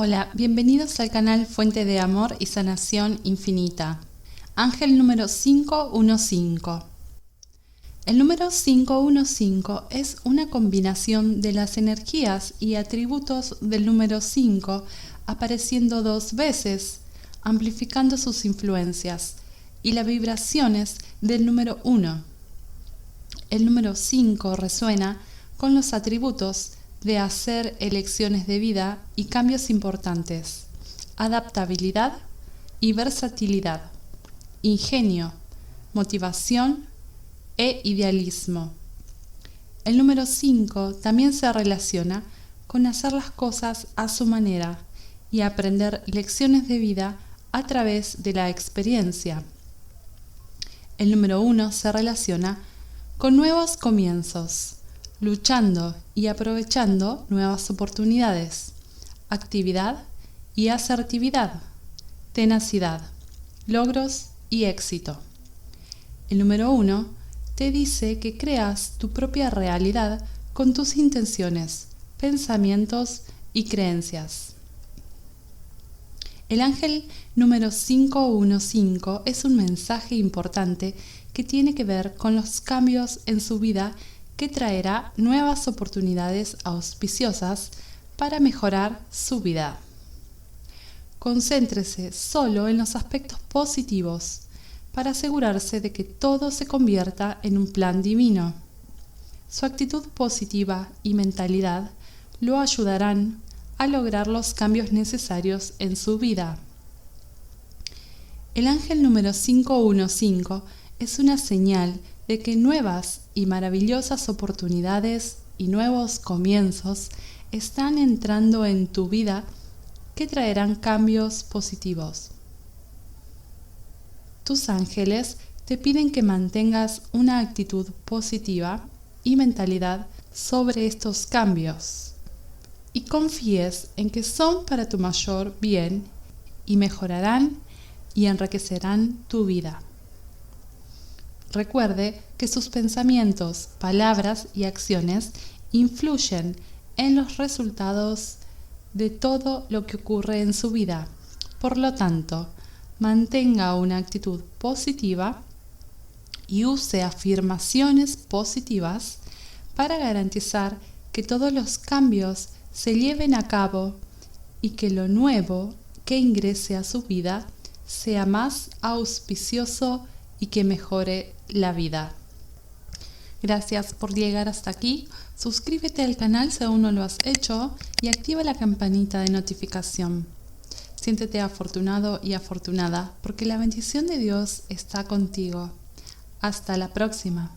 Hola, bienvenidos al canal Fuente de Amor y Sanación Infinita. Ángel número 515. El número 515 es una combinación de las energías y atributos del número 5 apareciendo dos veces, amplificando sus influencias, y las vibraciones del número 1. El número 5 resuena con los atributos de hacer elecciones de vida y cambios importantes, adaptabilidad y versatilidad, ingenio, motivación e idealismo. El número 5 también se relaciona con hacer las cosas a su manera y aprender lecciones de vida a través de la experiencia. El número 1 se relaciona con nuevos comienzos, luchando y aprovechando nuevas oportunidades, actividad y asertividad, tenacidad, logros y éxito. El número uno te dice que creas tu propia realidad con tus intenciones, pensamientos y creencias. El ángel número 515 es un mensaje importante que tiene que ver con los cambios en su vida que traerá nuevas oportunidades auspiciosas para mejorar su vida. Concéntrese solo en los aspectos positivos para asegurarse de que todo se convierta en un plan divino. Su actitud positiva y mentalidad lo ayudarán a lograr los cambios necesarios en su vida. El ángel número 515 es una señal de que nuevas y maravillosas oportunidades y nuevos comienzos están entrando en tu vida que traerán cambios positivos. Tus ángeles te piden que mantengas una actitud positiva y mentalidad sobre estos cambios y confíes en que son para tu mayor bien y mejorarán y enriquecerán tu vida. Recuerde que sus pensamientos, palabras y acciones influyen en los resultados de todo lo que ocurre en su vida. Por lo tanto, mantenga una actitud positiva y use afirmaciones positivas para garantizar que todos los cambios se lleven a cabo y que lo nuevo que ingrese a su vida sea más auspicioso y que mejore la vida. Gracias por llegar hasta aquí. Suscríbete al canal si aún no lo has hecho y activa la campanita de notificación. Siéntete afortunado y afortunada porque la bendición de Dios está contigo. Hasta la próxima.